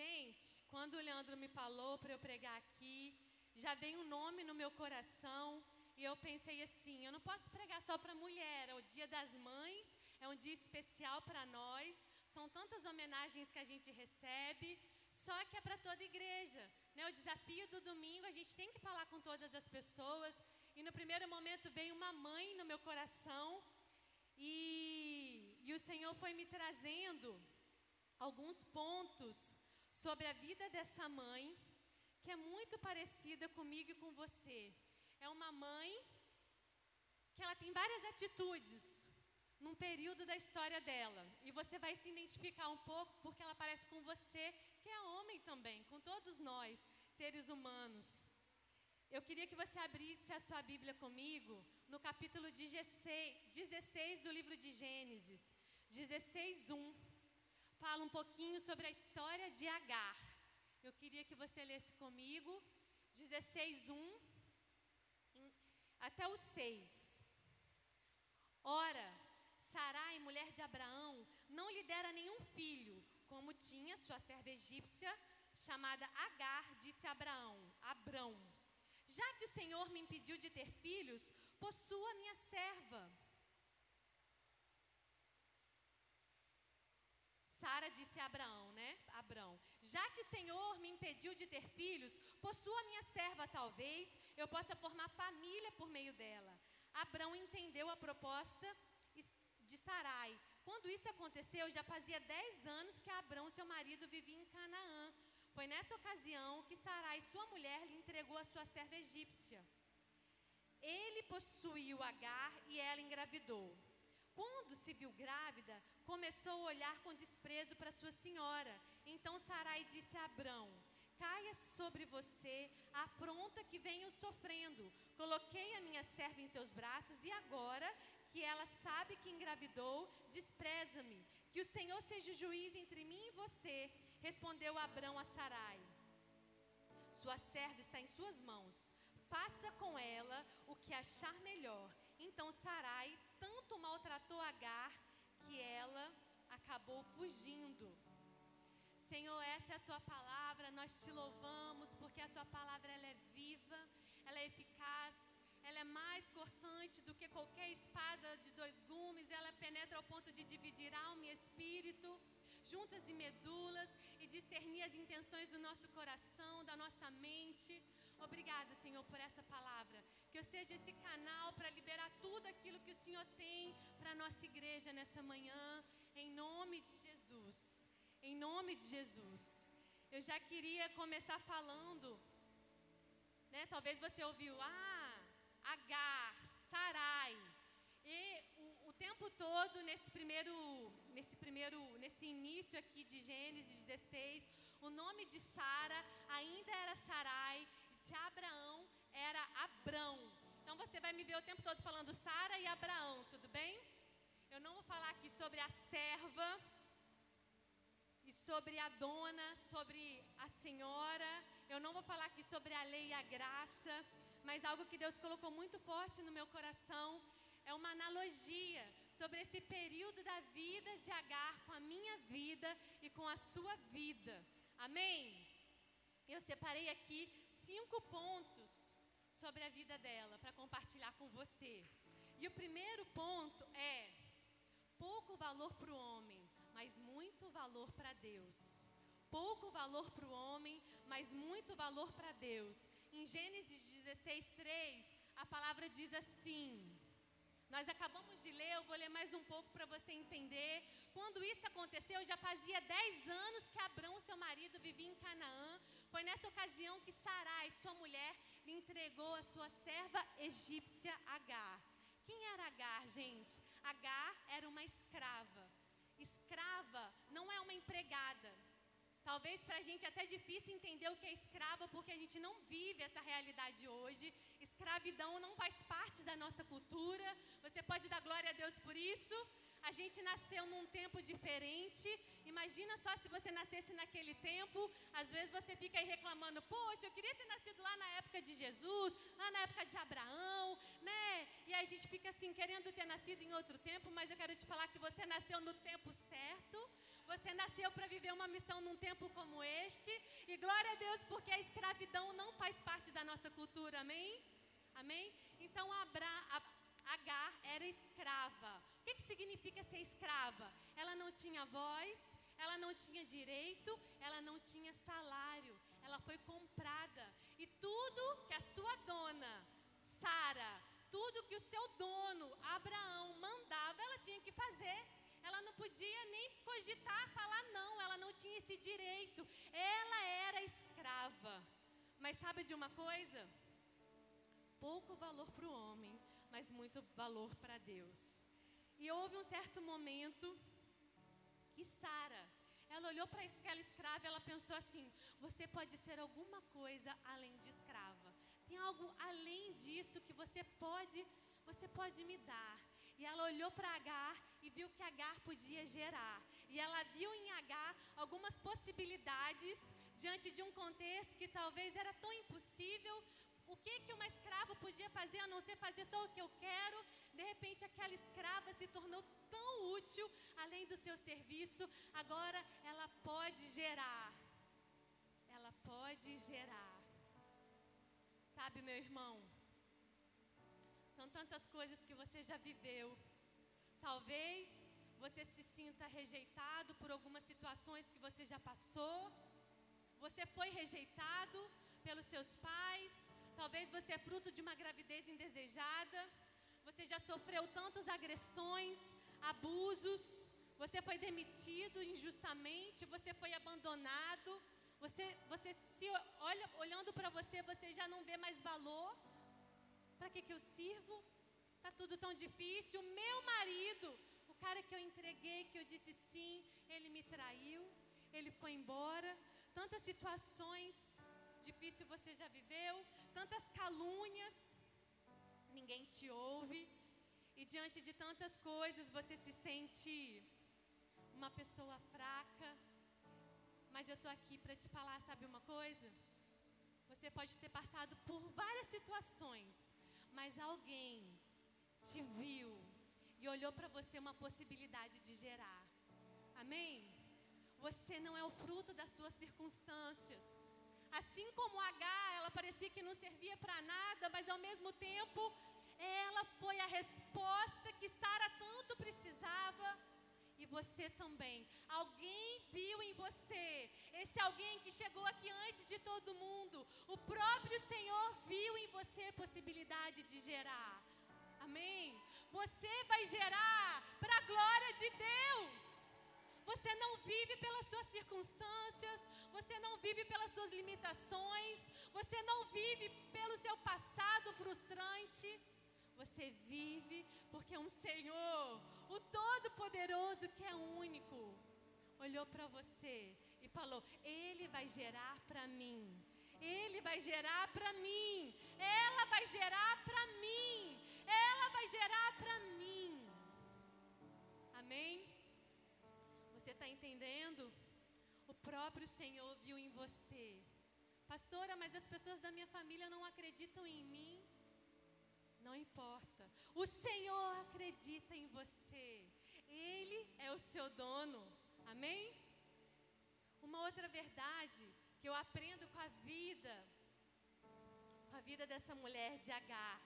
Gente, quando o Leandro me falou para eu pregar aqui, já veio um nome no meu coração e eu pensei assim: eu não posso pregar só para mulher, é o Dia das Mães, é um dia especial para nós, são tantas homenagens que a gente recebe, só que é para toda a igreja. Né? O desafio do domingo, a gente tem que falar com todas as pessoas, e no primeiro momento veio uma mãe no meu coração, e, e o Senhor foi me trazendo alguns pontos sobre a vida dessa mãe, que é muito parecida comigo e com você. É uma mãe que ela tem várias atitudes num período da história dela. E você vai se identificar um pouco porque ela parece com você, que é homem também, com todos nós, seres humanos. Eu queria que você abrisse a sua Bíblia comigo no capítulo 16, 16 do livro de Gênesis, 16, 1 fala um pouquinho sobre a história de Agar. Eu queria que você lesse comigo 16:1 até o 6. Ora, Sarai, mulher de Abraão, não lhe dera nenhum filho, como tinha sua serva egípcia, chamada Agar, disse a Abraão: Abrão, já que o Senhor me impediu de ter filhos, possua minha serva. Sara disse a Abraão, né? Abraão, já que o Senhor me impediu de ter filhos, possua minha serva, talvez eu possa formar família por meio dela. Abraão entendeu a proposta de Sarai. Quando isso aconteceu, já fazia dez anos que Abraão, seu marido, vivia em Canaã. Foi nessa ocasião que Sarai, sua mulher, lhe entregou a sua serva egípcia. Ele possuiu Agar e ela engravidou. Quando se viu grávida, começou a olhar com desprezo para sua senhora. Então Sarai disse a Abrão: Caia sobre você a afronta que venho sofrendo. Coloquei a minha serva em seus braços e agora que ela sabe que engravidou, despreza-me. Que o Senhor seja o juiz entre mim e você. Respondeu Abrão a Sarai: Sua serva está em suas mãos faça com ela o que achar melhor. Então Sarai tanto maltratou Agar que ela acabou fugindo. Senhor, essa é a tua palavra, nós te louvamos porque a tua palavra ela é viva, ela é eficaz, ela é mais cortante do que qualquer espada de dois gumes, ela penetra ao ponto de dividir alma e espírito juntas e medulas e discernir as intenções do nosso coração, da nossa mente. Obrigada, Senhor, por essa palavra. Que eu seja esse canal para liberar tudo aquilo que o Senhor tem para a nossa igreja nessa manhã, em nome de Jesus. Em nome de Jesus. Eu já queria começar falando, né? Talvez você ouviu, ah, Agar, Sarai. E tempo todo, nesse primeiro, nesse primeiro, nesse início aqui de Gênesis 16, o nome de Sara ainda era Sarai, de Abraão era Abrão. Então você vai me ver o tempo todo falando Sara e Abraão, tudo bem? Eu não vou falar aqui sobre a serva e sobre a dona, sobre a senhora. Eu não vou falar aqui sobre a lei e a graça, mas algo que Deus colocou muito forte no meu coração é uma analogia sobre esse período da vida de Agar com a minha vida e com a sua vida. Amém? Eu separei aqui cinco pontos sobre a vida dela para compartilhar com você. E o primeiro ponto é pouco valor para o homem, mas muito valor para Deus. Pouco valor para o homem, mas muito valor para Deus. Em Gênesis 16, 3, a palavra diz assim: nós acabamos de ler, eu vou ler mais um pouco para você entender. Quando isso aconteceu, já fazia 10 anos que Abraão, seu marido, vivia em Canaã. Foi nessa ocasião que Sarai, sua mulher, lhe entregou a sua serva egípcia Agar. Quem era Agar, gente? Agar era uma escrava. Escrava não é uma empregada. Talvez para a gente é até difícil entender o que é escrava, porque a gente não vive essa realidade hoje. Escravidão não faz parte da nossa cultura. Você pode dar glória a Deus por isso. A gente nasceu num tempo diferente. Imagina só se você nascesse naquele tempo. Às vezes você fica aí reclamando: Poxa, eu queria ter nascido lá na época de Jesus, lá na época de Abraão, né? E a gente fica assim, querendo ter nascido em outro tempo, mas eu quero te falar que você nasceu no tempo certo Você nasceu para viver uma missão num tempo como este. E glória a Deus, porque a escravidão não faz parte da nossa cultura, amém? Amém? Então, Abra, Agar era escrava. O que, que significa ser escrava? Ela não tinha voz, ela não tinha direito, ela não tinha salário. Ela foi comprada. E tudo que a sua dona, Sara, tudo que o seu dono, Abraão, mandava, ela tinha que fazer. Ela não podia nem cogitar falar não, ela não tinha esse direito. Ela era escrava. Mas sabe de uma coisa? Pouco valor para o homem, mas muito valor para Deus. E houve um certo momento que Sara, ela olhou para aquela escrava e ela pensou assim: você pode ser alguma coisa além de escrava. Tem algo além disso que você pode, você pode me dar. E ela olhou para Agar e viu que Agar podia gerar. E ela viu em Agar algumas possibilidades diante de um contexto que talvez era tão impossível. O que que uma escrava podia fazer a não ser fazer só o que eu quero? De repente aquela escrava se tornou tão útil além do seu serviço. Agora ela pode gerar. Ela pode gerar. Sabe, meu irmão? São tantas coisas que você já viveu. Talvez você se sinta rejeitado por algumas situações que você já passou. Você foi rejeitado pelos seus pais. Talvez você é fruto de uma gravidez indesejada. Você já sofreu tantas agressões, abusos. Você foi demitido injustamente. Você foi abandonado. Você, você se olha, olhando para você, você já não vê mais valor. Para que, que eu sirvo? Está tudo tão difícil. O meu marido, o cara que eu entreguei, que eu disse sim, ele me traiu, ele foi embora. Tantas situações difíceis você já viveu, tantas calúnias, ninguém te ouve. E diante de tantas coisas você se sente uma pessoa fraca. Mas eu estou aqui para te falar, sabe uma coisa? Você pode ter passado por várias situações, mas alguém te viu e olhou para você uma possibilidade de gerar. Amém? Você não é o fruto das suas circunstâncias. Assim como H, ela parecia que não servia para nada, mas ao mesmo tempo, ela foi a resposta que Sara tanto precisava. E você também. Alguém viu em você. Esse alguém que chegou aqui antes de todo mundo. O próprio Senhor viu em você a possibilidade de gerar. Amém? Você vai gerar para a glória de Deus. Você não vive pelas suas circunstâncias, você não vive pelas suas limitações, você não vive pelo seu passado frustrante. Você vive porque um Senhor, o Todo-Poderoso, que é único, olhou para você e falou: Ele vai gerar para mim. Ele vai gerar para mim. Ela vai gerar para mim. Ela vai gerar para mim. Amém? Está entendendo? O próprio Senhor viu em você. Pastora, mas as pessoas da minha família não acreditam em mim. Não importa. O Senhor acredita em você. Ele é o seu dono. Amém? Uma outra verdade que eu aprendo com a vida, com a vida dessa mulher de Agar,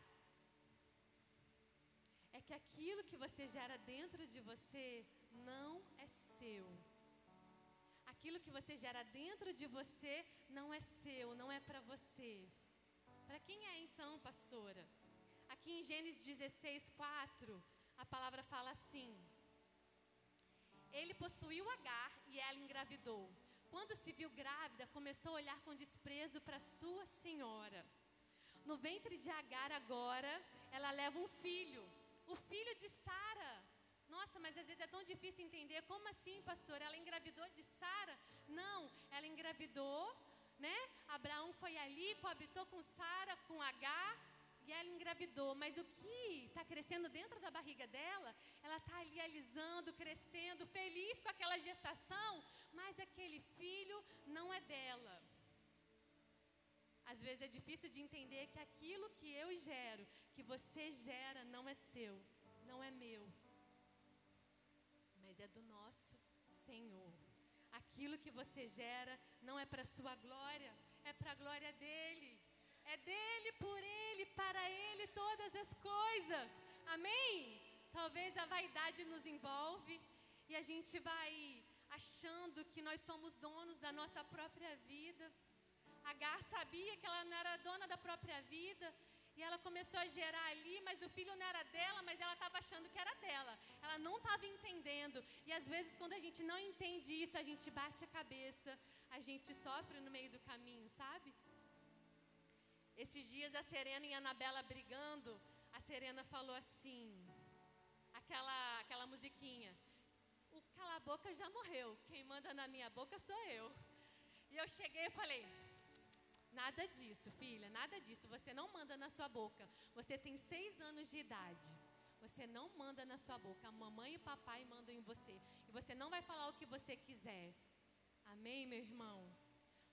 é que aquilo que você gera dentro de você não é seu. Aquilo que você gera dentro de você não é seu, não é para você. Para quem é então, pastora? Aqui em Gênesis 16, 4, a palavra fala assim: Ele possuiu Agar e ela engravidou. Quando se viu grávida, começou a olhar com desprezo para sua senhora. No ventre de Agar agora, ela leva um filho, o filho de Sara. Nossa, mas às vezes é tão difícil entender. Como assim, pastor? Ela engravidou de Sara? Não, ela engravidou, né? Abraão foi ali, coabitou com Sara, com Agar, e ela engravidou. Mas o que está crescendo dentro da barriga dela, ela está ali alisando, crescendo, feliz com aquela gestação, mas aquele filho não é dela. Às vezes é difícil de entender que aquilo que eu gero, que você gera, não é seu, não é meu, mas é do nosso Senhor. Aquilo que você gera não é para sua glória, é para a glória dele. É dele, por ele, para ele todas as coisas. Amém? Talvez a vaidade nos envolve e a gente vai achando que nós somos donos da nossa própria vida. Agar sabia que ela não era dona da própria vida. E ela começou a gerar ali, mas o filho não era dela, mas ela estava achando que era dela. Ela não estava entendendo. E às vezes, quando a gente não entende isso, a gente bate a cabeça, a gente sofre no meio do caminho, sabe? Esses dias a Serena e a Anabela brigando, a Serena falou assim, aquela, aquela musiquinha. O cala a boca já morreu, quem manda na minha boca sou eu. E eu cheguei e falei, Nada disso, filha, nada disso. Você não manda na sua boca. Você tem seis anos de idade. Você não manda na sua boca. A mamãe e o papai mandam em você. E você não vai falar o que você quiser. Amém, meu irmão?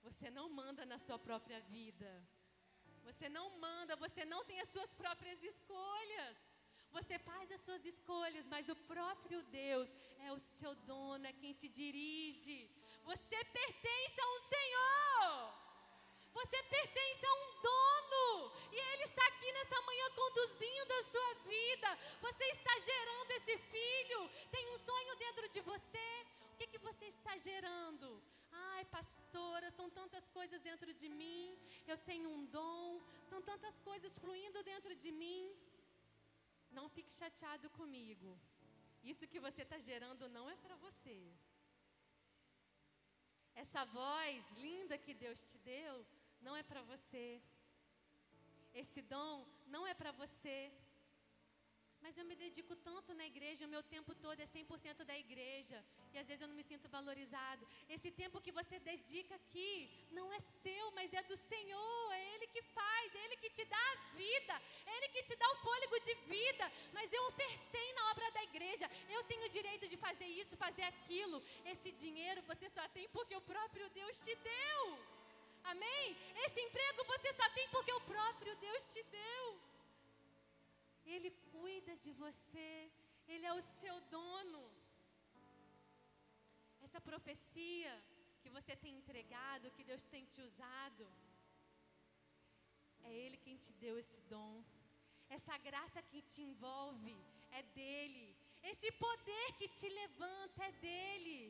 Você não manda na sua própria vida. Você não manda, você não tem as suas próprias escolhas. Você faz as suas escolhas, mas o próprio Deus é o seu dono, é quem te dirige. Você pertence a um Senhor. Você pertence a um dono. E Ele está aqui nessa manhã conduzindo a sua vida. Você está gerando esse filho. Tem um sonho dentro de você. O que, que você está gerando? Ai, pastora, são tantas coisas dentro de mim. Eu tenho um dom. São tantas coisas fluindo dentro de mim. Não fique chateado comigo. Isso que você está gerando não é para você. Essa voz linda que Deus te deu não é para você. Esse dom não é para você. Mas eu me dedico tanto na igreja, o meu tempo todo é 100% da igreja. E às vezes eu não me sinto valorizado. Esse tempo que você dedica aqui não é seu, mas é do Senhor. É Ele que faz, é Ele que te dá a vida, é Ele que te dá o fôlego de vida. Mas eu pertenho na obra da igreja. Eu tenho o direito de fazer isso, fazer aquilo. Esse dinheiro você só tem porque o próprio Deus te deu. Amém? Esse emprego você só tem porque o próprio Deus te deu. Ele cuida de você, Ele é o seu dono. Essa profecia que você tem entregado, que Deus tem te usado, é Ele quem te deu esse dom. Essa graça que te envolve é dele. Esse poder que te levanta é dele.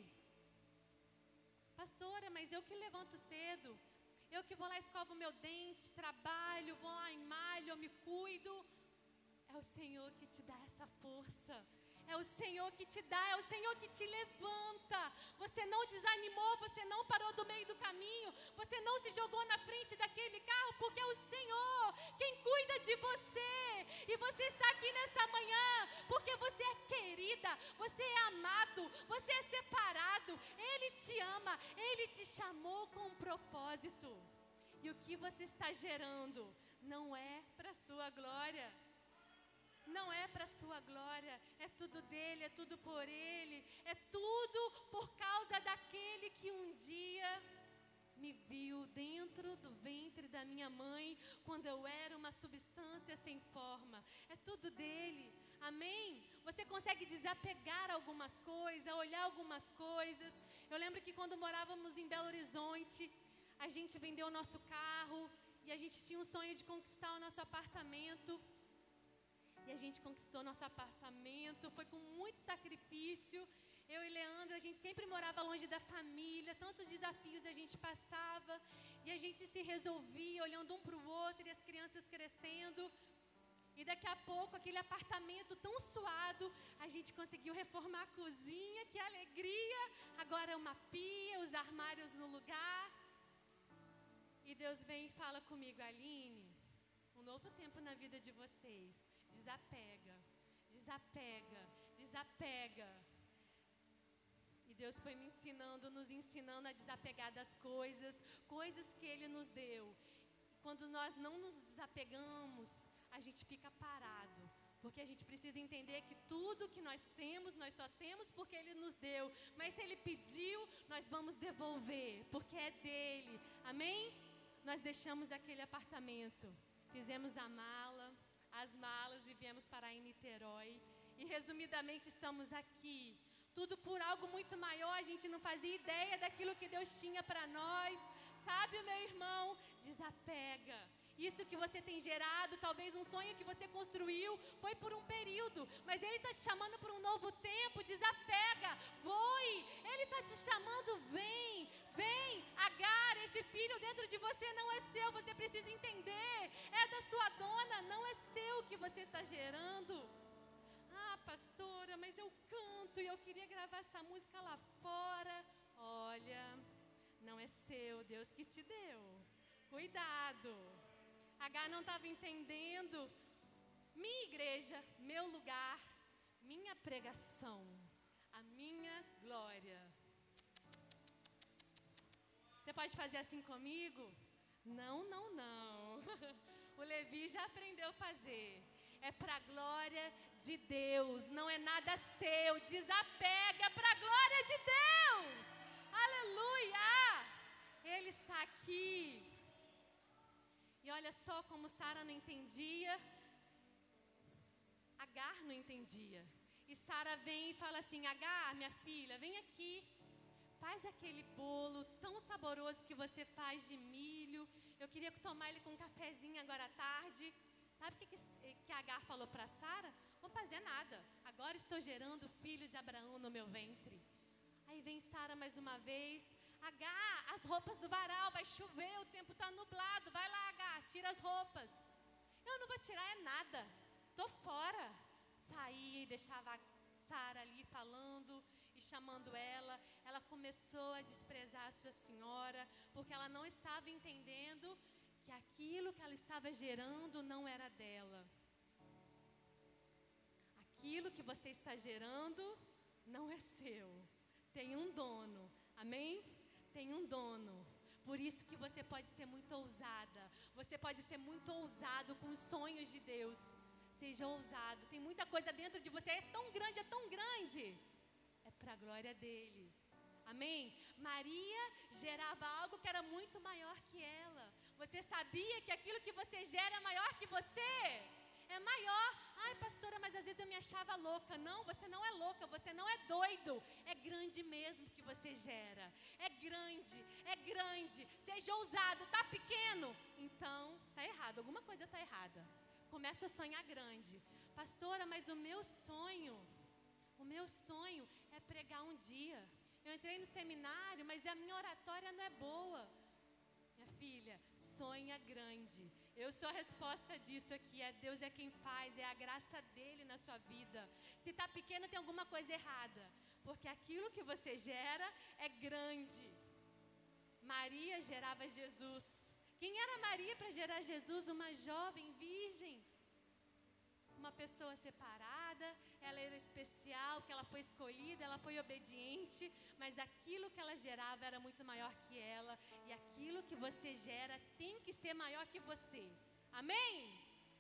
Pastora, mas eu que levanto cedo. Eu que vou lá, escovo meu dente, trabalho, vou lá em malho, eu me cuido. É o Senhor que te dá essa força. É o Senhor que te dá, é o Senhor que te levanta. Você não desanimou, você não parou do meio do caminho, você não se jogou na frente daquele carro, porque é o Senhor quem cuida de você. E você está aqui nessa manhã porque você é querida, você é amado, você é separado. Ele te ama, ele te chamou com um propósito. E o que você está gerando não é para sua glória não é para sua glória, é tudo dele, é tudo por ele, é tudo por causa daquele que um dia me viu dentro do ventre da minha mãe, quando eu era uma substância sem forma. É tudo dele. Amém? Você consegue desapegar algumas coisas, olhar algumas coisas. Eu lembro que quando morávamos em Belo Horizonte, a gente vendeu o nosso carro e a gente tinha um sonho de conquistar o nosso apartamento. E a gente conquistou nosso apartamento, foi com muito sacrifício. Eu e Leandro, a gente sempre morava longe da família, tantos desafios a gente passava, e a gente se resolvia olhando um para o outro e as crianças crescendo. E daqui a pouco, aquele apartamento tão suado, a gente conseguiu reformar a cozinha, que alegria! Agora é uma pia, os armários no lugar. E Deus vem e fala comigo, Aline, um novo tempo na vida de vocês desapega, desapega, desapega. E Deus foi me ensinando, nos ensinando a desapegar das coisas, coisas que Ele nos deu. Quando nós não nos desapegamos, a gente fica parado. Porque a gente precisa entender que tudo que nós temos, nós só temos porque Ele nos deu. Mas se Ele pediu, nós vamos devolver, porque é dele. Amém? Nós deixamos aquele apartamento, fizemos a mala, as malas e viemos parar em Niterói. E resumidamente estamos aqui tudo por algo muito maior, a gente não fazia ideia daquilo que Deus tinha para nós. Sabe, meu irmão, desapega. Isso que você tem gerado, talvez um sonho que você construiu, foi por um período, mas Ele está te chamando para um novo tempo. Desapega, voe. Ele está te chamando, vem, vem. Agar, esse filho dentro de você não é seu, você precisa entender. É da sua dona, não é seu que você está gerando. Ah, pastora, mas eu canto e eu queria gravar essa música lá fora. Olha, não é seu, Deus que te deu. Cuidado. H não estava entendendo. Minha igreja, meu lugar, minha pregação, a minha glória. Você pode fazer assim comigo? Não, não, não. O Levi já aprendeu a fazer. É para a glória de Deus, não é nada seu. Desapega para a glória de Deus. Aleluia! Ele está aqui. E olha só como Sara não entendia, Agar não entendia. E Sara vem e fala assim: Agar, minha filha, vem aqui. Faz aquele bolo tão saboroso que você faz de milho. Eu queria tomar ele com um cafezinho agora à tarde. Sabe o que, que, que Agar falou para Sara? Vou fazer nada. Agora estou gerando filho de Abraão no meu ventre. Aí vem Sara mais uma vez. Agar, as roupas do varal, vai chover, o tempo está nublado. Vai lá, Agar, tira as roupas. Eu não vou tirar é nada. Tô fora. Saía e deixava Sara ali falando e chamando ela. Ela começou a desprezar a sua senhora, porque ela não estava entendendo que aquilo que ela estava gerando não era dela. Aquilo que você está gerando não é seu. Tem um dono. Amém? Tem um dono. Por isso que você pode ser muito ousada. Você pode ser muito ousado com os sonhos de Deus. Seja ousado. Tem muita coisa dentro de você. É tão grande, é tão grande. É para a glória dele. Amém? Maria gerava algo que era muito maior que ela. Você sabia que aquilo que você gera é maior que você? É maior. Ai, pastora, mas às vezes eu me achava louca. Não, você não é louca, você não é doido. É grande mesmo que você gera. É grande, é grande. Seja ousado, tá pequeno? Então, tá errado. Alguma coisa tá errada. Começa a sonhar grande. Pastora, mas o meu sonho, o meu sonho é pregar um dia. Eu entrei no seminário, mas a minha oratória não é boa. Filha, sonha grande. Eu sou a resposta disso aqui. É Deus é quem faz, é a graça dele na sua vida. Se está pequeno, tem alguma coisa errada. Porque aquilo que você gera é grande. Maria gerava Jesus. Quem era Maria para gerar Jesus? Uma jovem virgem uma pessoa separada, especial, que ela foi escolhida, ela foi obediente, mas aquilo que ela gerava era muito maior que ela, e aquilo que você gera tem que ser maior que você. Amém?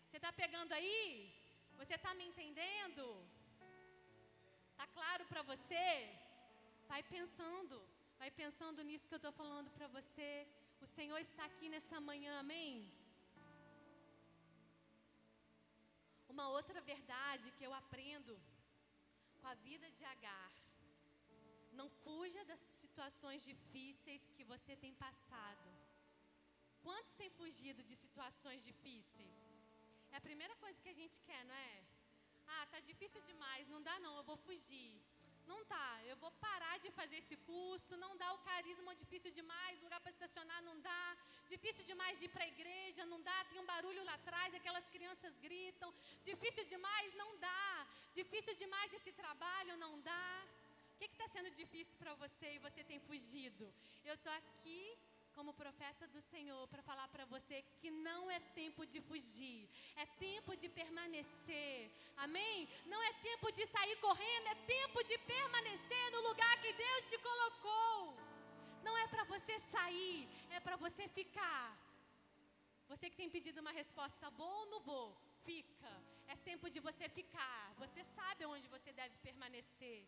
Você está pegando aí? Você está me entendendo? Está claro para você? Vai pensando, vai pensando nisso que eu estou falando para você. O Senhor está aqui nessa manhã, amém? Uma outra verdade que eu aprendo com a vida de Agar. Não fuja das situações difíceis que você tem passado. Quantos têm fugido de situações difíceis? É a primeira coisa que a gente quer, não é? Ah, tá difícil demais, não dá não, eu vou fugir. Não tá, eu vou parar de fazer esse curso, não dá o carisma, difícil demais, lugar para estacionar não dá, difícil demais de ir para a igreja, não dá, tem um barulho lá atrás, aquelas crianças gritam, difícil demais, não dá, difícil demais esse trabalho, não dá. O que está sendo difícil para você e você tem fugido? Eu estou aqui como profeta do Senhor para falar para você que não é tempo de fugir, é tempo de permanecer. Amém? Não é tempo de sair correndo, é tempo de permanecer no lugar que Deus te colocou. Não é para você sair, é para você ficar. Você que tem pedido uma resposta, vou ou não vou? Fica. É tempo de você ficar. Você sabe onde você deve permanecer.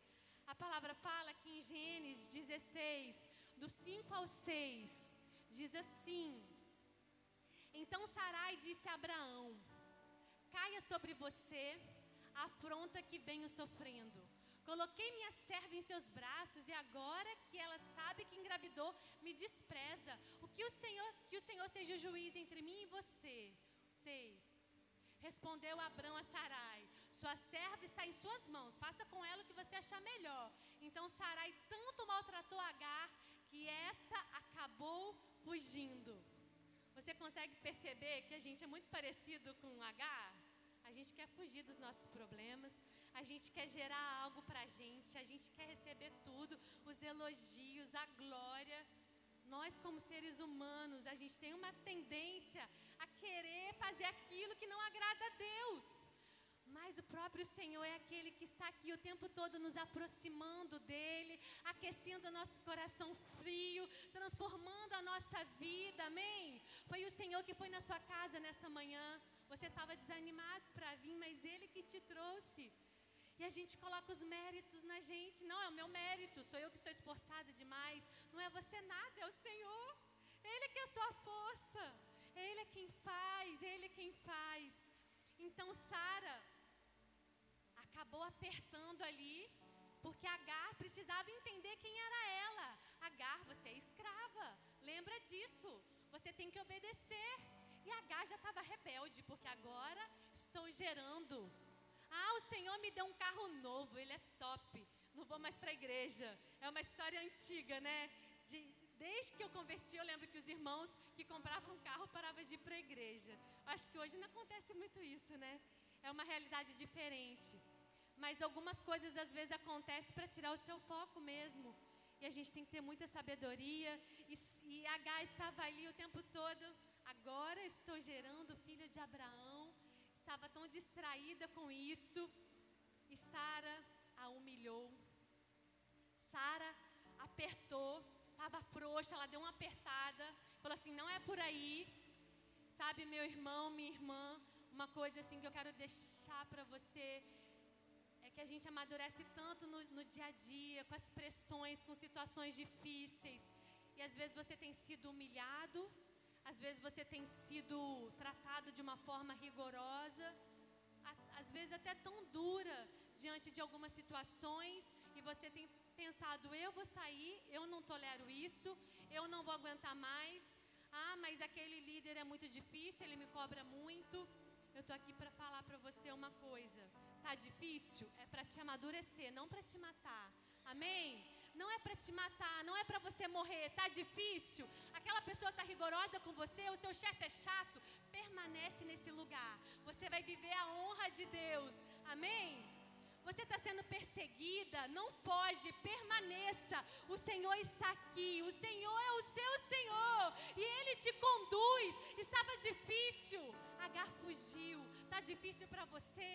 A palavra fala que em Gênesis 16, do 5 ao 6, diz assim: Então Sarai disse a Abraão: Caia sobre você a afronta que venho sofrendo. Coloquei minha serva em seus braços e agora que ela sabe que engravidou, me despreza. O que o Senhor, que o Senhor seja o juiz entre mim e você. Seis. Respondeu Abrão a Sarai: Sua serva está em suas mãos, faça com ela o que você achar melhor. Então Sarai tanto maltratou Agar que esta acabou fugindo. Você consegue perceber que a gente é muito parecido com Agar? A gente quer fugir dos nossos problemas, a gente quer gerar algo para gente, a gente quer receber tudo, os elogios, a glória. Nós, como seres humanos, a gente tem uma tendência a querer fazer aquilo que não agrada a Deus. Mas o próprio Senhor é aquele que está aqui o tempo todo nos aproximando dEle, aquecendo o nosso coração frio, transformando a nossa vida, amém? Foi o Senhor que foi na sua casa nessa manhã. Você estava desanimado para vir, mas Ele que te trouxe. E a gente coloca os méritos na gente. Não, é o meu mérito, sou eu que sou esforçada demais. Não é você nada, é o Senhor. Ele que é a sua força. Ele é quem faz, Ele é quem faz. Então Sara acabou apertando ali, porque Agar precisava entender quem era ela. Agar, você é escrava. Lembra disso. Você tem que obedecer. E Agar já estava rebelde, porque agora estou gerando. Ah, o Senhor me deu um carro novo, ele é top. Não vou mais para a igreja. É uma história antiga, né? De, desde que eu converti, eu lembro que os irmãos que compravam um carro paravam de ir para a igreja. Acho que hoje não acontece muito isso, né? É uma realidade diferente. Mas algumas coisas às vezes acontecem para tirar o seu foco mesmo. E a gente tem que ter muita sabedoria. E, e H estava ali o tempo todo. Agora estou gerando filhos de Abraão estava tão distraída com isso. E Sara a humilhou. Sara apertou, estava frouxa, ela deu uma apertada, falou assim: não é por aí. Sabe, meu irmão, minha irmã, uma coisa assim que eu quero deixar para você que a gente amadurece tanto no, no dia a dia, com as pressões, com situações difíceis. E às vezes você tem sido humilhado, às vezes você tem sido tratado de uma forma rigorosa, às vezes até tão dura diante de algumas situações, e você tem pensado: eu vou sair, eu não tolero isso, eu não vou aguentar mais. Ah, mas aquele líder é muito difícil, ele me cobra muito. Eu estou aqui para falar para você uma coisa. Tá difícil? É para te amadurecer, não para te matar. Amém? não é para te matar, não é para você morrer, tá difícil, aquela pessoa está rigorosa com você, o seu chefe é chato, permanece nesse lugar. Você vai viver a honra de Deus. Amém? Você está sendo perseguida, não foge, permaneça. O Senhor está aqui, o Senhor é o seu Senhor e Ele te conduz. Estava difícil, Agar fugiu. Está difícil para você?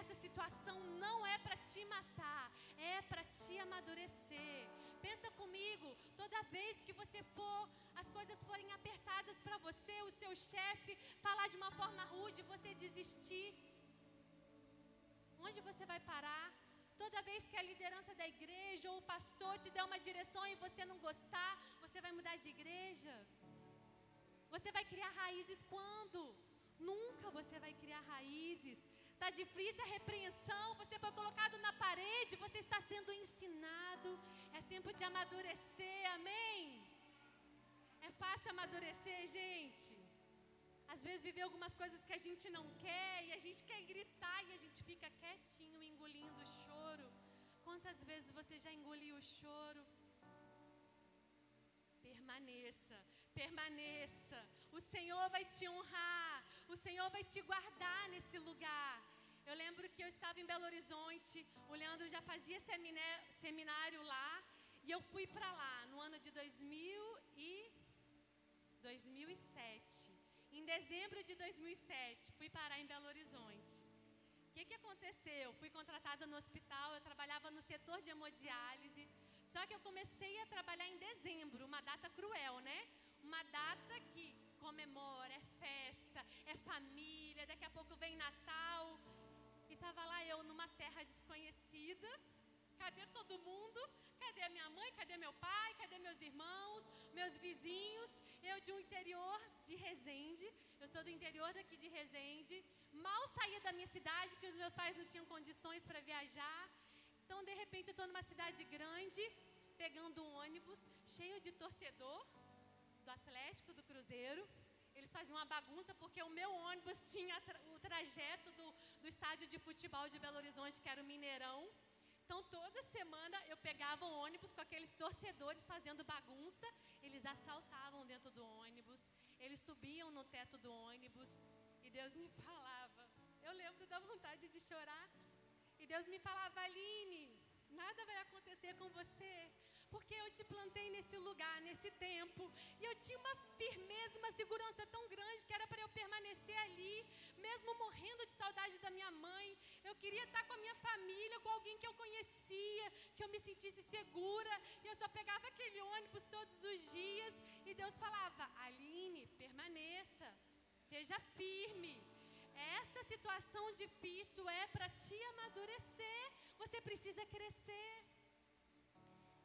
Essa situação não é para te matar, é para te amadurecer. Pensa comigo, toda vez que você for, as coisas forem apertadas para você, o seu chefe falar de uma forma rude, você desistir. Onde você vai parar? Toda vez que a liderança da igreja ou o pastor te der uma direção e você não gostar, você vai mudar de igreja? Você vai criar raízes quando? Nunca você vai criar raízes. Está difícil a repreensão, você foi colocado na parede, você está sendo ensinado. É tempo de amadurecer, amém? É fácil amadurecer, gente. Às vezes viver algumas coisas que a gente não quer e a gente quer gritar e a gente fica quietinho, engolindo o choro. Quantas vezes você já engoliu o choro? Permaneça, permaneça. O Senhor vai te honrar, o Senhor vai te guardar nesse lugar. Eu lembro que eu estava em Belo Horizonte, o Leandro já fazia seminário lá, e eu fui para lá no ano de 2000 e 2007. Em dezembro de 2007, fui parar em Belo Horizonte. O que, que aconteceu? Fui contratada no hospital, eu trabalhava no setor de hemodiálise. Só que eu comecei a trabalhar em dezembro, uma data cruel, né? Uma data que comemora, é festa, é família, daqui a pouco vem Natal. E estava lá eu numa terra desconhecida. Cadê todo mundo? Cadê a minha mãe? Cadê meu pai? Cadê meus irmãos? Meus vizinhos? Eu de um interior de Resende. Eu sou do interior daqui de Resende. Mal saía da minha cidade, que os meus pais não tinham condições para viajar. Então, de repente, eu estou numa cidade grande, pegando um ônibus cheio de torcedor do Atlético, do Cruzeiro. Eles faziam uma bagunça porque o meu ônibus tinha o trajeto do, do estádio de futebol de Belo Horizonte, que era o Mineirão. Então, toda semana eu pegava um ônibus com aqueles torcedores fazendo bagunça. Eles assaltavam dentro do ônibus, eles subiam no teto do ônibus. E Deus me falava. Eu lembro da vontade de chorar. E Deus me falava, Aline, nada vai acontecer com você, porque eu te plantei nesse lugar, nesse tempo, e eu tinha uma firmeza, uma segurança tão grande que era para eu permanecer ali, mesmo morrendo de saudade da minha mãe. Eu queria estar com a minha família, com alguém que eu conhecia, que eu me sentisse segura, e eu só pegava aquele ônibus todos os dias, e Deus falava: Aline, permaneça, seja firme. Essa situação difícil é para te amadurecer. Você precisa crescer.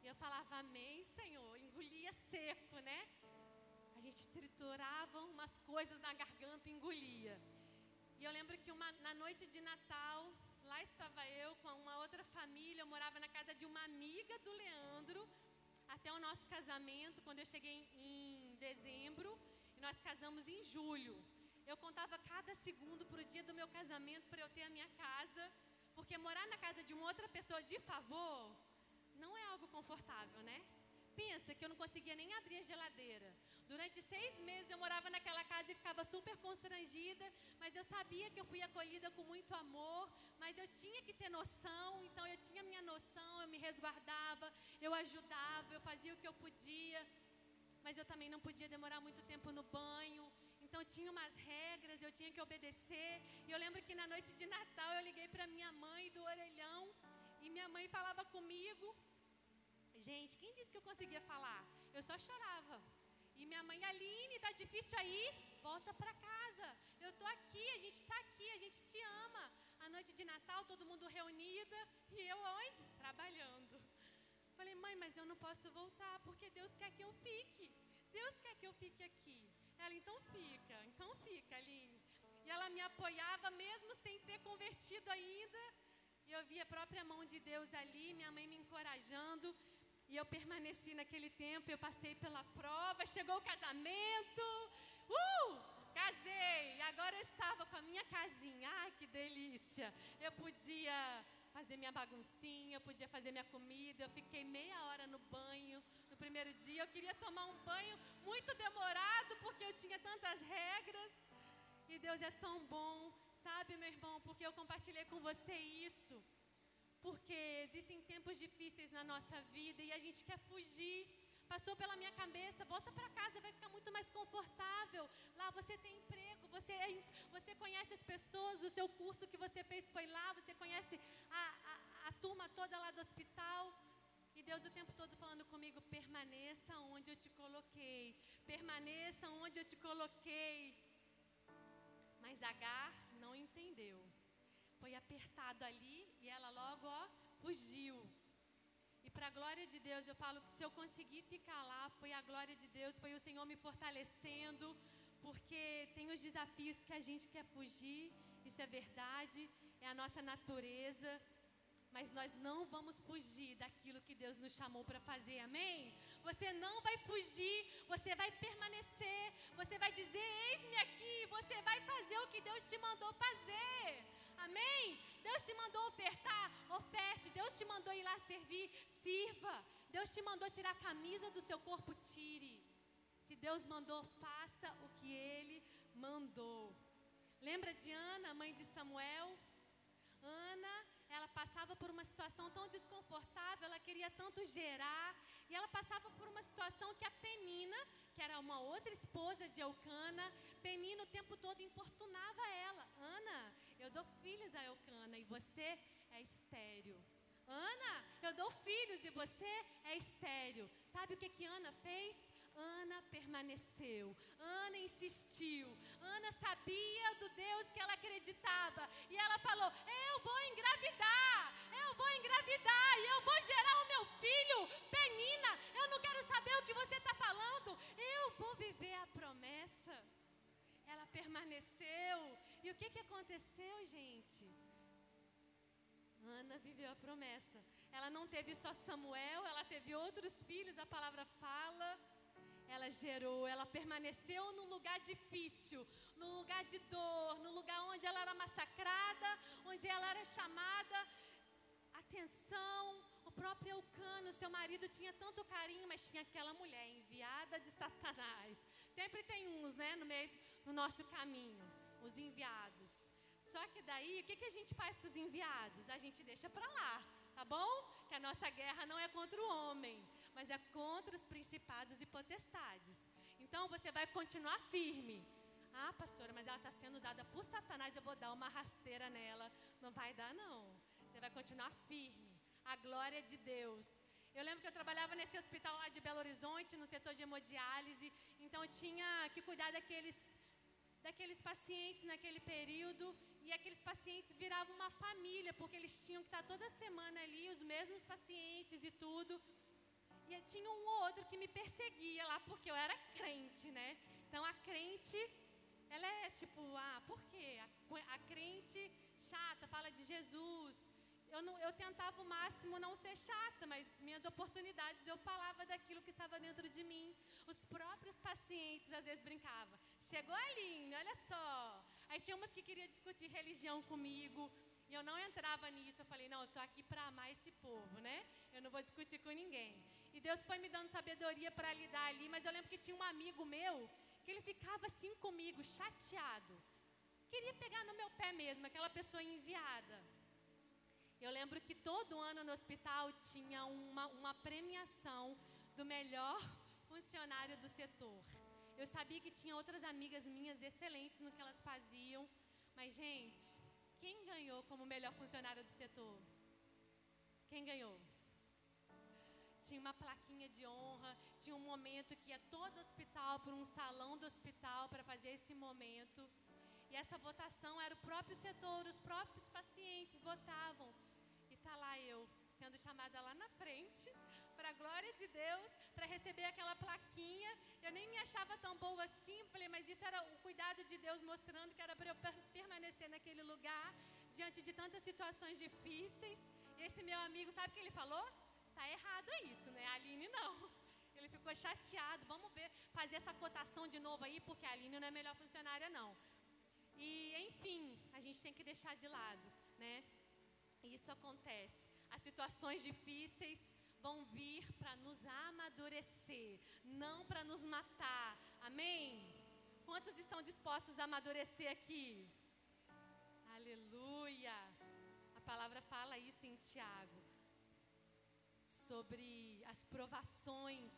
E eu falava, Amém, Senhor. Engolia seco, né? A gente triturava umas coisas na garganta engolia. E eu lembro que uma, na noite de Natal, lá estava eu com uma outra família. Eu morava na casa de uma amiga do Leandro até o nosso casamento, quando eu cheguei em dezembro. E nós casamos em julho. Eu contava cada segundo para o dia do meu casamento para eu ter a minha casa. Porque morar na casa de uma outra pessoa de favor não é algo confortável, né? Pensa que eu não conseguia nem abrir a geladeira. Durante seis meses eu morava naquela casa e ficava super constrangida, mas eu sabia que eu fui acolhida com muito amor, mas eu tinha que ter noção, então eu tinha minha noção, eu me resguardava, eu ajudava, eu fazia o que eu podia, mas eu também não podia demorar muito tempo no banho, então tinha umas regras, eu tinha que obedecer. E eu lembro que na noite de Natal eu liguei para minha mãe do orelhão e minha mãe falava comigo. Gente, quem disse que eu conseguia falar? Eu só chorava. E minha mãe, Aline, tá difícil aí? Volta para casa. Eu tô aqui, a gente está aqui, a gente te ama. A noite de Natal, todo mundo reunida e eu onde? Trabalhando. Falei, mãe, mas eu não posso voltar porque Deus quer que eu fique. Deus quer que eu fique aqui. Ela, então fica, então fica, Aline. E ela me apoiava mesmo sem ter convertido ainda. E eu vi a própria mão de Deus ali, minha mãe me encorajando. E eu permaneci naquele tempo, eu passei pela prova, chegou o casamento. Uh! Casei! E agora eu estava com a minha casinha. Ai, que delícia! Eu podia fazer minha baguncinha, eu podia fazer minha comida. Eu fiquei meia hora no banho no primeiro dia. Eu queria tomar um banho muito demorado porque eu tinha tantas regras. E Deus é tão bom, sabe, meu irmão, porque eu compartilhei com você isso. Porque existem tempos difíceis na nossa vida e a gente quer fugir. Passou pela minha cabeça, volta para casa, vai ficar muito mais confortável. Lá você tem emprego, você, é, você conhece as pessoas, o seu curso que você fez foi lá, você conhece a, a, a turma toda lá do hospital. E Deus o tempo todo falando comigo: permaneça onde eu te coloquei, permaneça onde eu te coloquei. Mas Agar não entendeu. Foi apertado ali e ela logo ó, fugiu. E para a glória de Deus, eu falo que se eu conseguir ficar lá, foi a glória de Deus, foi o Senhor me fortalecendo, porque tem os desafios que a gente quer fugir, isso é verdade, é a nossa natureza, mas nós não vamos fugir daquilo que Deus nos chamou para fazer, amém? Você não vai fugir, você vai permanecer, você vai dizer: Eis-me aqui, você vai fazer o que Deus te mandou fazer, amém? Deus te mandou ofertar, oferte, Deus te mandou ir lá servir, sirva, Deus te mandou tirar a camisa do seu corpo, tire. Se Deus mandou, faça o que Ele mandou. Lembra de Ana, mãe de Samuel? Ana ela passava por uma situação tão desconfortável, ela queria tanto gerar, e ela passava por uma situação que a Penina, que era uma outra esposa de Eucana, Penina o tempo todo importunava ela: Ana, eu dou filhos a Eucana e você é estéreo. Ana, eu dou filhos e você é estéreo. Sabe o que que Ana fez? Ana permaneceu, Ana insistiu, Ana sabia do Deus que ela acreditava e ela falou: Eu vou engravidar, eu vou engravidar e eu vou gerar o meu filho. Penina, eu não quero saber o que você está falando, eu vou viver a promessa. Ela permaneceu e o que, que aconteceu, gente? Ana viveu a promessa. Ela não teve só Samuel, ela teve outros filhos, a palavra fala. Ela gerou, ela permaneceu no lugar difícil, no lugar de dor, no lugar onde ela era massacrada, onde ela era chamada. Atenção, o próprio Eucano, seu marido, tinha tanto carinho, mas tinha aquela mulher enviada de Satanás. Sempre tem uns, né, no, mês, no nosso caminho, os enviados. Só que daí, o que, que a gente faz com os enviados? A gente deixa para lá, tá bom? Que a nossa guerra não é contra o homem, mas é contra os principados e potestades. Então você vai continuar firme. Ah, pastora, mas ela está sendo usada por Satanás, eu vou dar uma rasteira nela. Não vai dar, não. Você vai continuar firme. A glória de Deus. Eu lembro que eu trabalhava nesse hospital lá de Belo Horizonte, no setor de hemodiálise. Então eu tinha que cuidar daqueles daqueles pacientes naquele período e aqueles pacientes viravam uma família, porque eles tinham que estar toda semana ali, os mesmos pacientes e tudo. E tinha um outro que me perseguia lá, porque eu era crente, né? Então a crente, ela é tipo, ah, por quê? A, a crente chata, fala de Jesus, eu, não, eu tentava o máximo não ser chata, mas minhas oportunidades eu falava daquilo que estava dentro de mim. Os próprios pacientes às vezes brincavam. Chegou a Aline, olha só. Aí tinha umas que queriam discutir religião comigo. E eu não entrava nisso. Eu falei, não, eu estou aqui para amar esse povo, né? Eu não vou discutir com ninguém. E Deus foi me dando sabedoria para lidar ali. Mas eu lembro que tinha um amigo meu que ele ficava assim comigo, chateado. Queria pegar no meu pé mesmo, aquela pessoa enviada. Eu lembro que todo ano no hospital tinha uma, uma premiação do melhor funcionário do setor. Eu sabia que tinha outras amigas minhas excelentes no que elas faziam, mas, gente, quem ganhou como melhor funcionário do setor? Quem ganhou? Tinha uma plaquinha de honra, tinha um momento que ia todo o hospital para um salão do hospital para fazer esse momento. E essa votação era o próprio setor, os próprios pacientes votavam lá eu sendo chamada lá na frente, para a glória de Deus, para receber aquela plaquinha. Eu nem me achava tão boa assim, falei, mas isso era o cuidado de Deus mostrando que era para eu permanecer naquele lugar, diante de tantas situações difíceis. E esse meu amigo, sabe o que ele falou? Tá errado isso, né? A Aline não. Ele ficou chateado. Vamos ver, fazer essa cotação de novo aí, porque a Aline não é melhor funcionária, não. E, enfim, a gente tem que deixar de lado, né? Isso acontece. As situações difíceis vão vir para nos amadurecer, não para nos matar. Amém? Quantos estão dispostos a amadurecer aqui? Aleluia! A palavra fala isso em Tiago, sobre as provações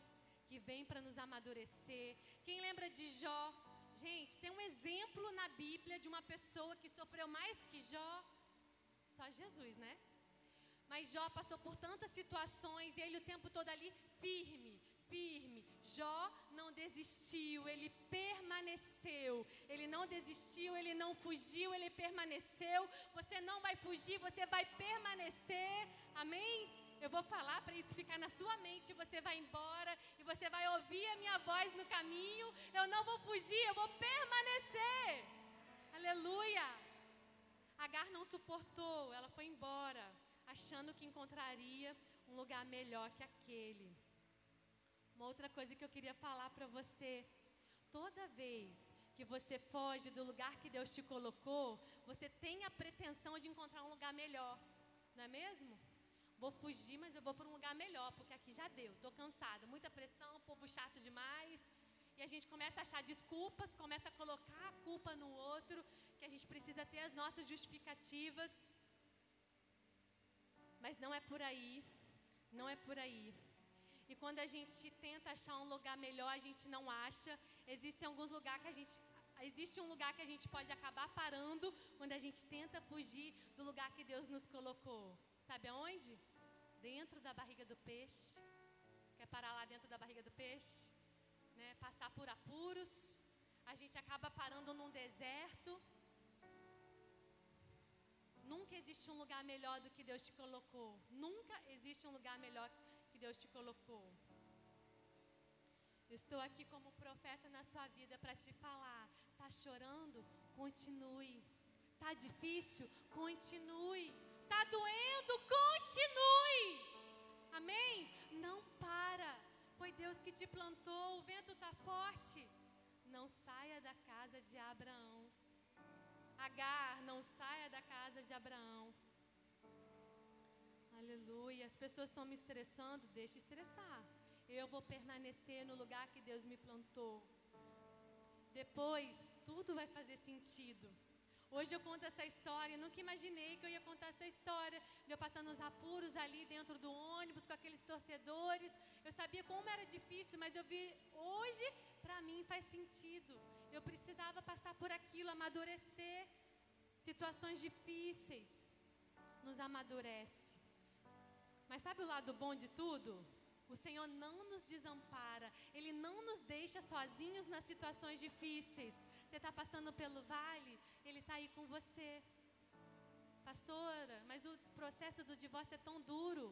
que vêm para nos amadurecer. Quem lembra de Jó? Gente, tem um exemplo na Bíblia de uma pessoa que sofreu mais que Jó. Só Jesus, né? Mas Jó passou por tantas situações e ele o tempo todo ali firme, firme. Jó não desistiu, ele permaneceu. Ele não desistiu, ele não fugiu, ele permaneceu. Você não vai fugir, você vai permanecer. Amém? Eu vou falar para isso ficar na sua mente. Você vai embora e você vai ouvir a minha voz no caminho. Eu não vou fugir, eu vou permanecer. Aleluia. Agar não suportou, ela foi embora, achando que encontraria um lugar melhor que aquele. Uma outra coisa que eu queria falar para você: toda vez que você foge do lugar que Deus te colocou, você tem a pretensão de encontrar um lugar melhor, não é mesmo? Vou fugir, mas eu vou para um lugar melhor, porque aqui já deu, estou cansada, muita pressão, povo chato demais. E a gente começa a achar desculpas, começa a colocar a culpa no outro, que a gente precisa ter as nossas justificativas. Mas não é por aí, não é por aí. E quando a gente tenta achar um lugar melhor, a gente não acha. Existem alguns lugares que a gente existe um lugar que a gente pode acabar parando quando a gente tenta fugir do lugar que Deus nos colocou. Sabe aonde? Dentro da barriga do peixe. Quer parar lá dentro da barriga do peixe? Né? Passar por apuros. A gente acaba parando num deserto. Nunca existe um lugar melhor do que Deus te colocou. Nunca existe um lugar melhor que Deus te colocou. Eu estou aqui como profeta na sua vida para te falar. Tá chorando? Continue. Tá difícil? Continue. Tá doendo? Continue. Amém? Não para. Foi Deus que te plantou. O vento está forte. Não saia da casa de Abraão. Agar, não saia da casa de Abraão. Aleluia. As pessoas estão me estressando, deixa estressar. Eu vou permanecer no lugar que Deus me plantou. Depois, tudo vai fazer sentido. Hoje eu conto essa história, nunca imaginei que eu ia contar essa história. Eu passando os apuros ali dentro do ônibus com aqueles torcedores. Eu sabia como era difícil, mas eu vi hoje, para mim faz sentido. Eu precisava passar por aquilo, amadurecer. Situações difíceis nos amadurece. Mas sabe o lado bom de tudo? O Senhor não nos desampara, Ele não nos deixa sozinhos nas situações difíceis. Você está passando pelo vale, Ele está aí com você. Pastora, mas o processo do divórcio é tão duro.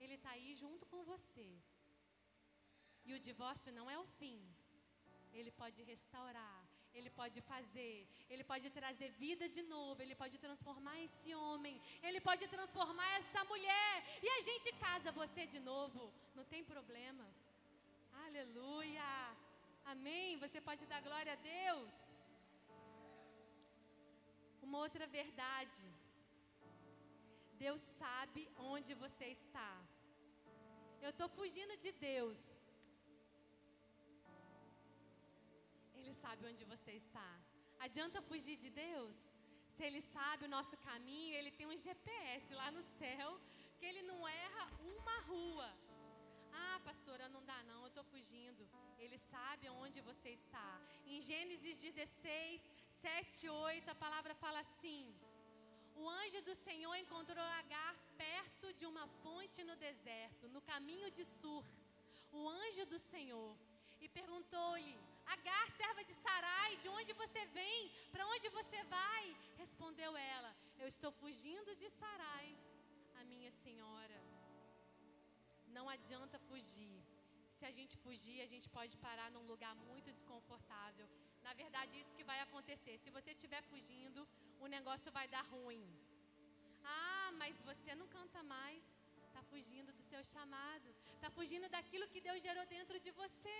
Ele está aí junto com você. E o divórcio não é o fim. Ele pode restaurar, ele pode fazer, Ele pode trazer vida de novo, Ele pode transformar esse homem, Ele pode transformar essa mulher, e a gente casa você de novo, não tem problema. Aleluia! Amém? Você pode dar glória a Deus. Uma outra verdade. Deus sabe onde você está. Eu estou fugindo de Deus. Ele sabe onde você está. Adianta fugir de Deus? Se Ele sabe o nosso caminho, Ele tem um GPS lá no céu, que Ele não erra uma rua. Ah, pastora, não dá não, eu estou fugindo. Ele sabe onde você está. Em Gênesis 16, 7, 8, a palavra fala assim: O anjo do Senhor encontrou Agar perto de uma fonte no deserto, no caminho de Sur. O anjo do Senhor. E perguntou-lhe: Agar, serva de Sarai, de onde você vem? Para onde você vai? Respondeu ela: Eu estou fugindo de Sarai, a minha senhora. Não adianta fugir. Se a gente fugir, a gente pode parar num lugar muito desconfortável. Na verdade, isso que vai acontecer. Se você estiver fugindo, o negócio vai dar ruim. Ah, mas você não canta mais. Está fugindo do seu chamado. Está fugindo daquilo que Deus gerou dentro de você.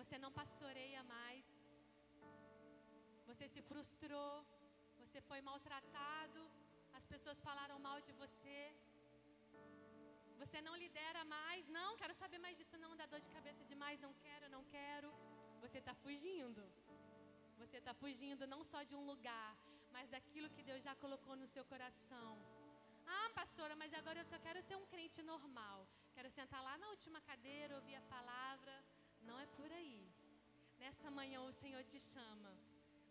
Você não pastoreia mais. Você se frustrou. Você foi maltratado. As pessoas falaram mal de você. Você não lidera mais. Não, quero saber mais disso. Não dá dor de cabeça demais. Não quero, não quero. Você está fugindo. Você está fugindo não só de um lugar, mas daquilo que Deus já colocou no seu coração. Ah, pastora, mas agora eu só quero ser um crente normal. Quero sentar lá na última cadeira, ouvir a palavra. Não é por aí. Nessa manhã o Senhor te chama.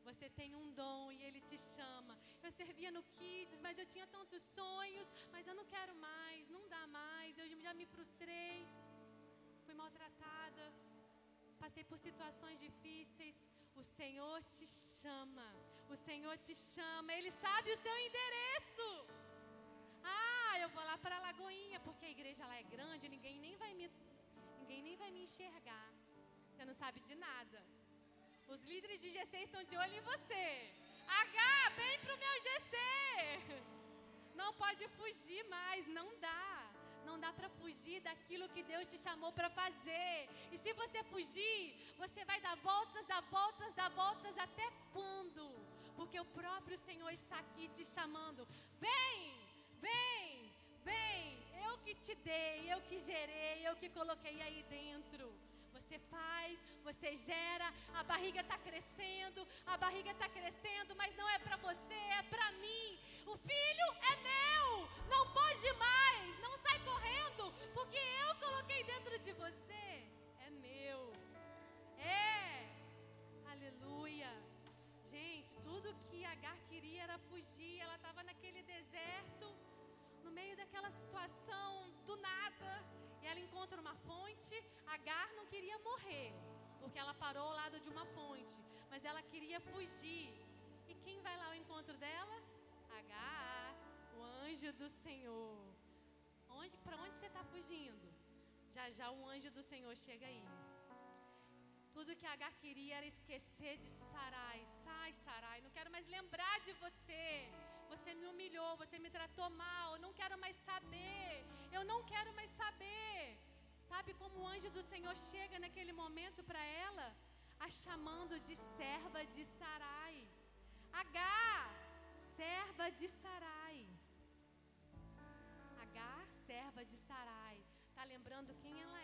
Você tem um dom e Ele te chama. Eu servia no Kids, mas eu tinha tantos sonhos, mas eu não quero mais, não dá mais. Eu já me frustrei, fui maltratada, passei por situações difíceis. O Senhor te chama, o Senhor te chama, Ele sabe o seu endereço. Ah, eu vou lá para a Lagoinha, porque a igreja lá é grande, ninguém nem vai me, ninguém nem vai me enxergar. Você não sabe de nada. Os líderes de GC estão de olho em você. H, vem para o meu GC. Não pode fugir mais, não dá. Não dá para fugir daquilo que Deus te chamou para fazer. E se você fugir, você vai dar voltas, dar voltas, dar voltas até quando? Porque o próprio Senhor está aqui te chamando. Vem, vem, vem. Eu que te dei, eu que gerei, eu que coloquei aí dentro. Você faz, você gera, a barriga está crescendo, a barriga está crescendo, mas não é para você, é para mim. O filho é meu, não foge mais, não sai correndo, porque eu coloquei dentro de você. É meu, é, aleluia. Gente, tudo que Agar queria era fugir, ela estava naquele deserto, no meio daquela situação, do nada. E ela encontra uma fonte. Agar não queria morrer, porque ela parou ao lado de uma fonte, mas ela queria fugir. E quem vai lá ao encontro dela? Agar, o anjo do Senhor. Onde, para onde você está fugindo? Já já o anjo do Senhor chega aí. Tudo que Agar queria era esquecer de Sarai. Sai, Sarai, não quero mais lembrar de você. Você me humilhou, você me tratou mal. Eu não quero mais saber. Eu não quero mais saber. Sabe como o anjo do Senhor chega naquele momento para ela? A chamando de serva de Sarai. Agar, serva de Sarai. Agar, serva de Sarai. Tá lembrando quem ela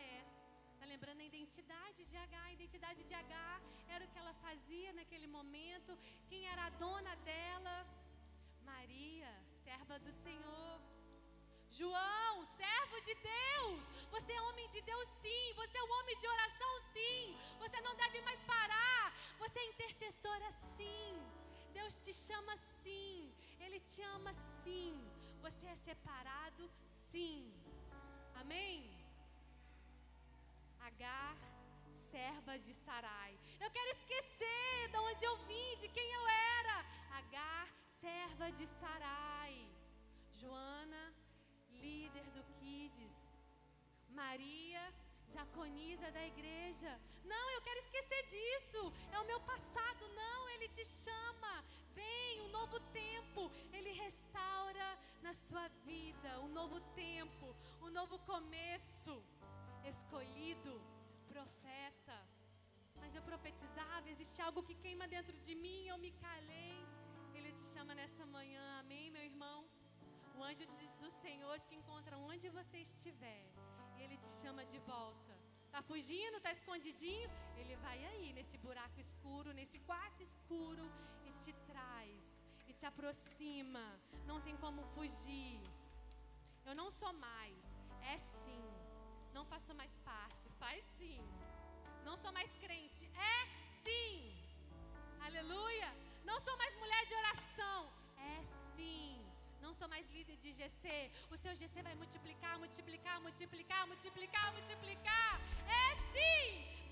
lembrando a identidade de Agar? A identidade de Agar era o que ela fazia naquele momento. Quem era a dona dela? Maria, serva do Senhor. João, servo de Deus. Você é homem de Deus, sim. Você é um homem de oração, sim. Você não deve mais parar. Você é intercessora, sim. Deus te chama, sim. Ele te ama, sim. Você é separado, sim. Amém? Agar, serva de Sarai. Eu quero esquecer de onde eu vim, de quem eu era. Agar, serva de Sarai. Joana, líder do Kids. Maria, diaconisa da igreja. Não, eu quero esquecer disso. É o meu passado. Não, ele te chama. Vem, um novo tempo. Ele restaura na sua vida um novo tempo, um novo começo. Escolhido, profeta. Mas eu profetizava, existe algo que queima dentro de mim, eu me calei. Ele te chama nessa manhã, amém, meu irmão? O anjo do Senhor te encontra onde você estiver e ele te chama de volta. Tá fugindo, tá escondidinho? Ele vai aí nesse buraco escuro, nesse quarto escuro e te traz e te aproxima. Não tem como fugir. Eu não sou mais, é sim. Não faço mais parte, faz sim. Não sou mais crente, é sim. Aleluia. Não sou mais mulher de oração, é sim. Não sou mais líder de GC. O seu GC vai multiplicar, multiplicar, multiplicar, multiplicar, multiplicar. É sim.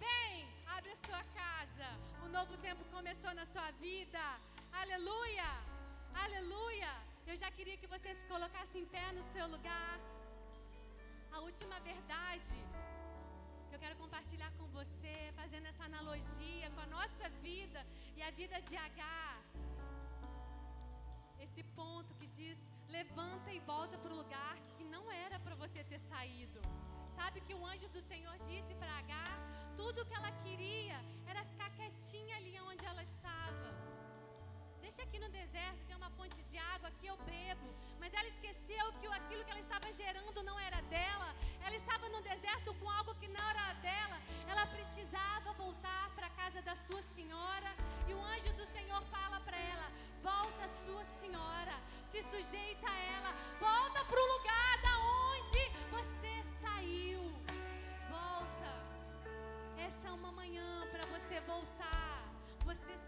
Vem, abre a sua casa. Um novo tempo começou na sua vida. Aleluia. Aleluia. Eu já queria que você se colocasse em pé no seu lugar. A última verdade que eu quero compartilhar com você, fazendo essa analogia com a nossa vida e a vida de Agar. Esse ponto que diz: levanta e volta para o lugar que não era para você ter saído. Sabe que o anjo do Senhor disse para Agar: tudo que ela queria era ficar quietinha ali onde ela estava. Deixa aqui no deserto, tem uma fonte de água, aqui eu bebo. Mas ela esqueceu que aquilo que ela estava gerando não era dela. Ela estava no deserto com algo que não era dela. Ela precisava voltar para a casa da sua senhora. E o anjo do Senhor fala para ela: Volta, sua senhora, se sujeita a ela, volta para o lugar da onde você saiu. Volta. Essa é uma manhã para você voltar. Você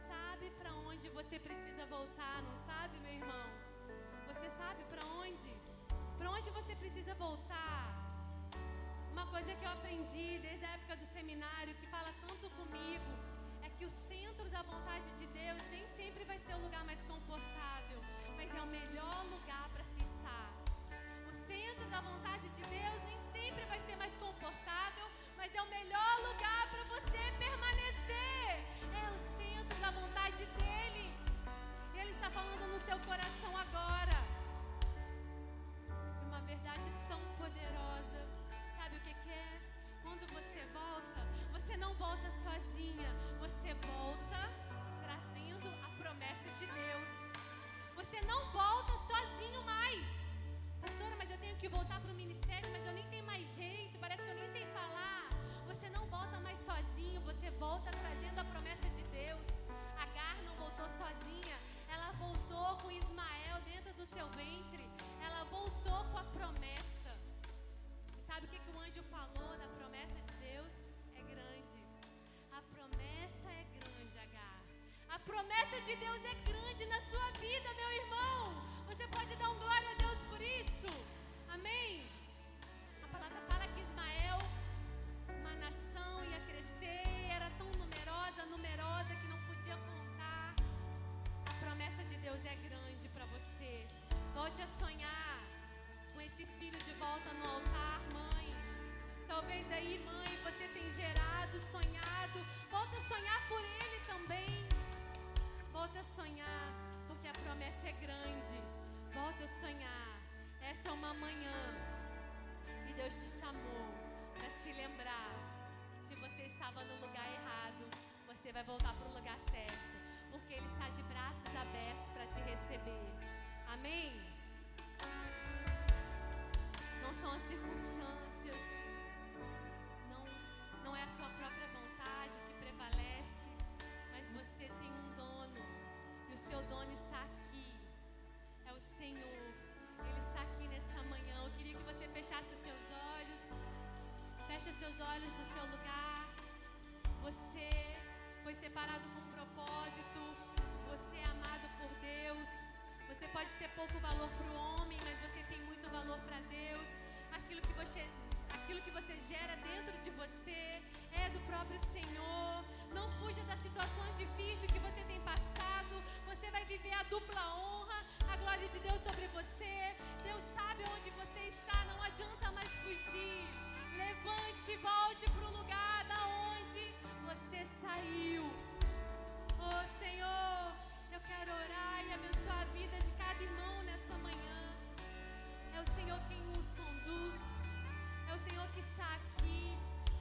sabe para onde você precisa voltar, não sabe, meu irmão? Você sabe para onde? Para onde você precisa voltar? Uma coisa que eu aprendi desde a época do seminário, que fala tanto comigo, é que o centro da vontade de Deus nem sempre vai ser o lugar mais confortável, mas é o melhor lugar para se estar. O centro da vontade de Deus nem sempre vai ser mais confortável, mas é o melhor lugar para você permanecer. Da vontade dele. Ele está falando no seu coração agora. Uma verdade tão poderosa. Sabe o que, que é? Quando você volta, você não volta sozinha, você volta trazendo a promessa de Deus. Você não volta sozinho mais. Pastora, mas eu tenho que voltar para o ministério, mas eu nem tenho mais jeito, parece que eu nem sei falar. Você não volta mais sozinho, você volta trazendo a promessa de Deus. Voltou sozinha, ela voltou com Ismael dentro do seu ventre. Ela voltou com a promessa. E sabe o que, que o anjo falou da promessa de Deus? É grande. A promessa é grande, Agar. A promessa de Deus é grande na sua vida, meu irmão. Você pode dar um glória a Deus por isso. Amém? Deus é grande para você. Volte a sonhar com esse filho de volta no altar, mãe. Talvez aí, mãe, você tenha gerado, sonhado. Volta a sonhar por ele também. Volta a sonhar, porque a promessa é grande. Volta a sonhar. Essa é uma manhã que Deus te chamou para se lembrar que se você estava no lugar errado, você vai voltar para o lugar certo porque Ele está de braços abertos para te receber. Amém? Não são as circunstâncias, não, não é a sua própria vontade que prevalece, mas você tem um dono e o seu dono está aqui. É o Senhor. Ele está aqui nessa manhã. Eu queria que você fechasse os seus olhos. Feche os seus olhos no seu lugar. Você foi separado com propósito. Você é amado por Deus. Você pode ter pouco valor para o homem, mas você tem muito valor para Deus. Aquilo que você aquilo que você gera dentro de você é do próprio Senhor. Não fuja das situações difíceis que você tem passado. Você vai viver a dupla honra, a glória de Deus sobre você. Deus sabe onde você está, não adianta mais fugir. Levante, volte para o lugar da onde você saiu. Oh Senhor, eu quero orar e abençoar a vida de cada irmão nessa manhã. É o Senhor quem os conduz. É o Senhor que está aqui.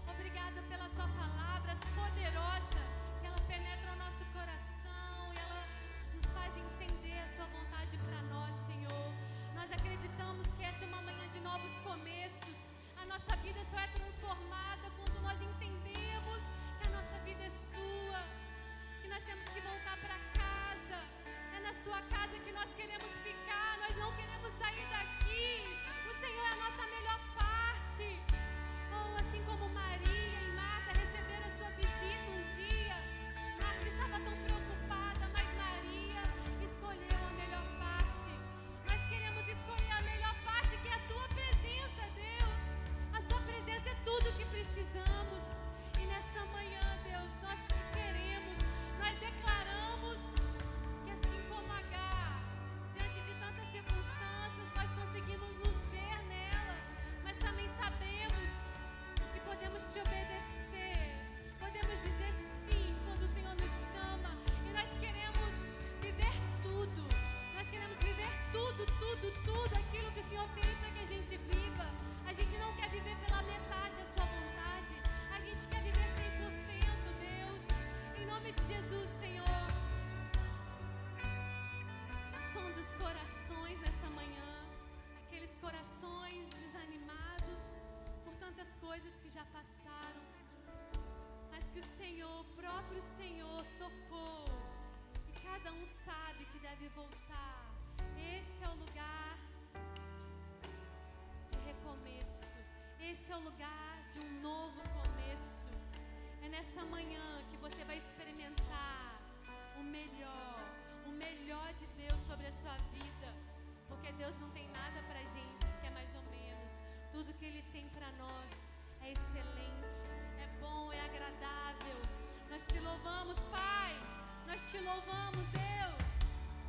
Obrigada pela tua palavra poderosa, que ela penetra o nosso coração e ela nos faz entender a sua vontade para nós, Senhor. Nós acreditamos que essa é uma manhã de novos começos. A nossa vida só é transformada quando nós entendemos que a nossa vida é sua. Que nós temos que voltar para casa. É na sua casa que nós queremos ficar. Nós não queremos sair daqui. O Senhor é a nossa melhor parte. Ou oh, assim como Maria coisas que já passaram, mas que o Senhor, o próprio Senhor, tocou e cada um sabe que deve voltar. Esse é o lugar de recomeço, esse é o lugar de um novo começo. É nessa manhã que você vai experimentar o melhor, o melhor de Deus sobre a sua vida. Porque Deus não tem nada pra gente que é mais ou menos. Tudo que Ele tem para nós é excelente, é bom, é agradável. Nós te louvamos, Pai. Nós te louvamos, Deus.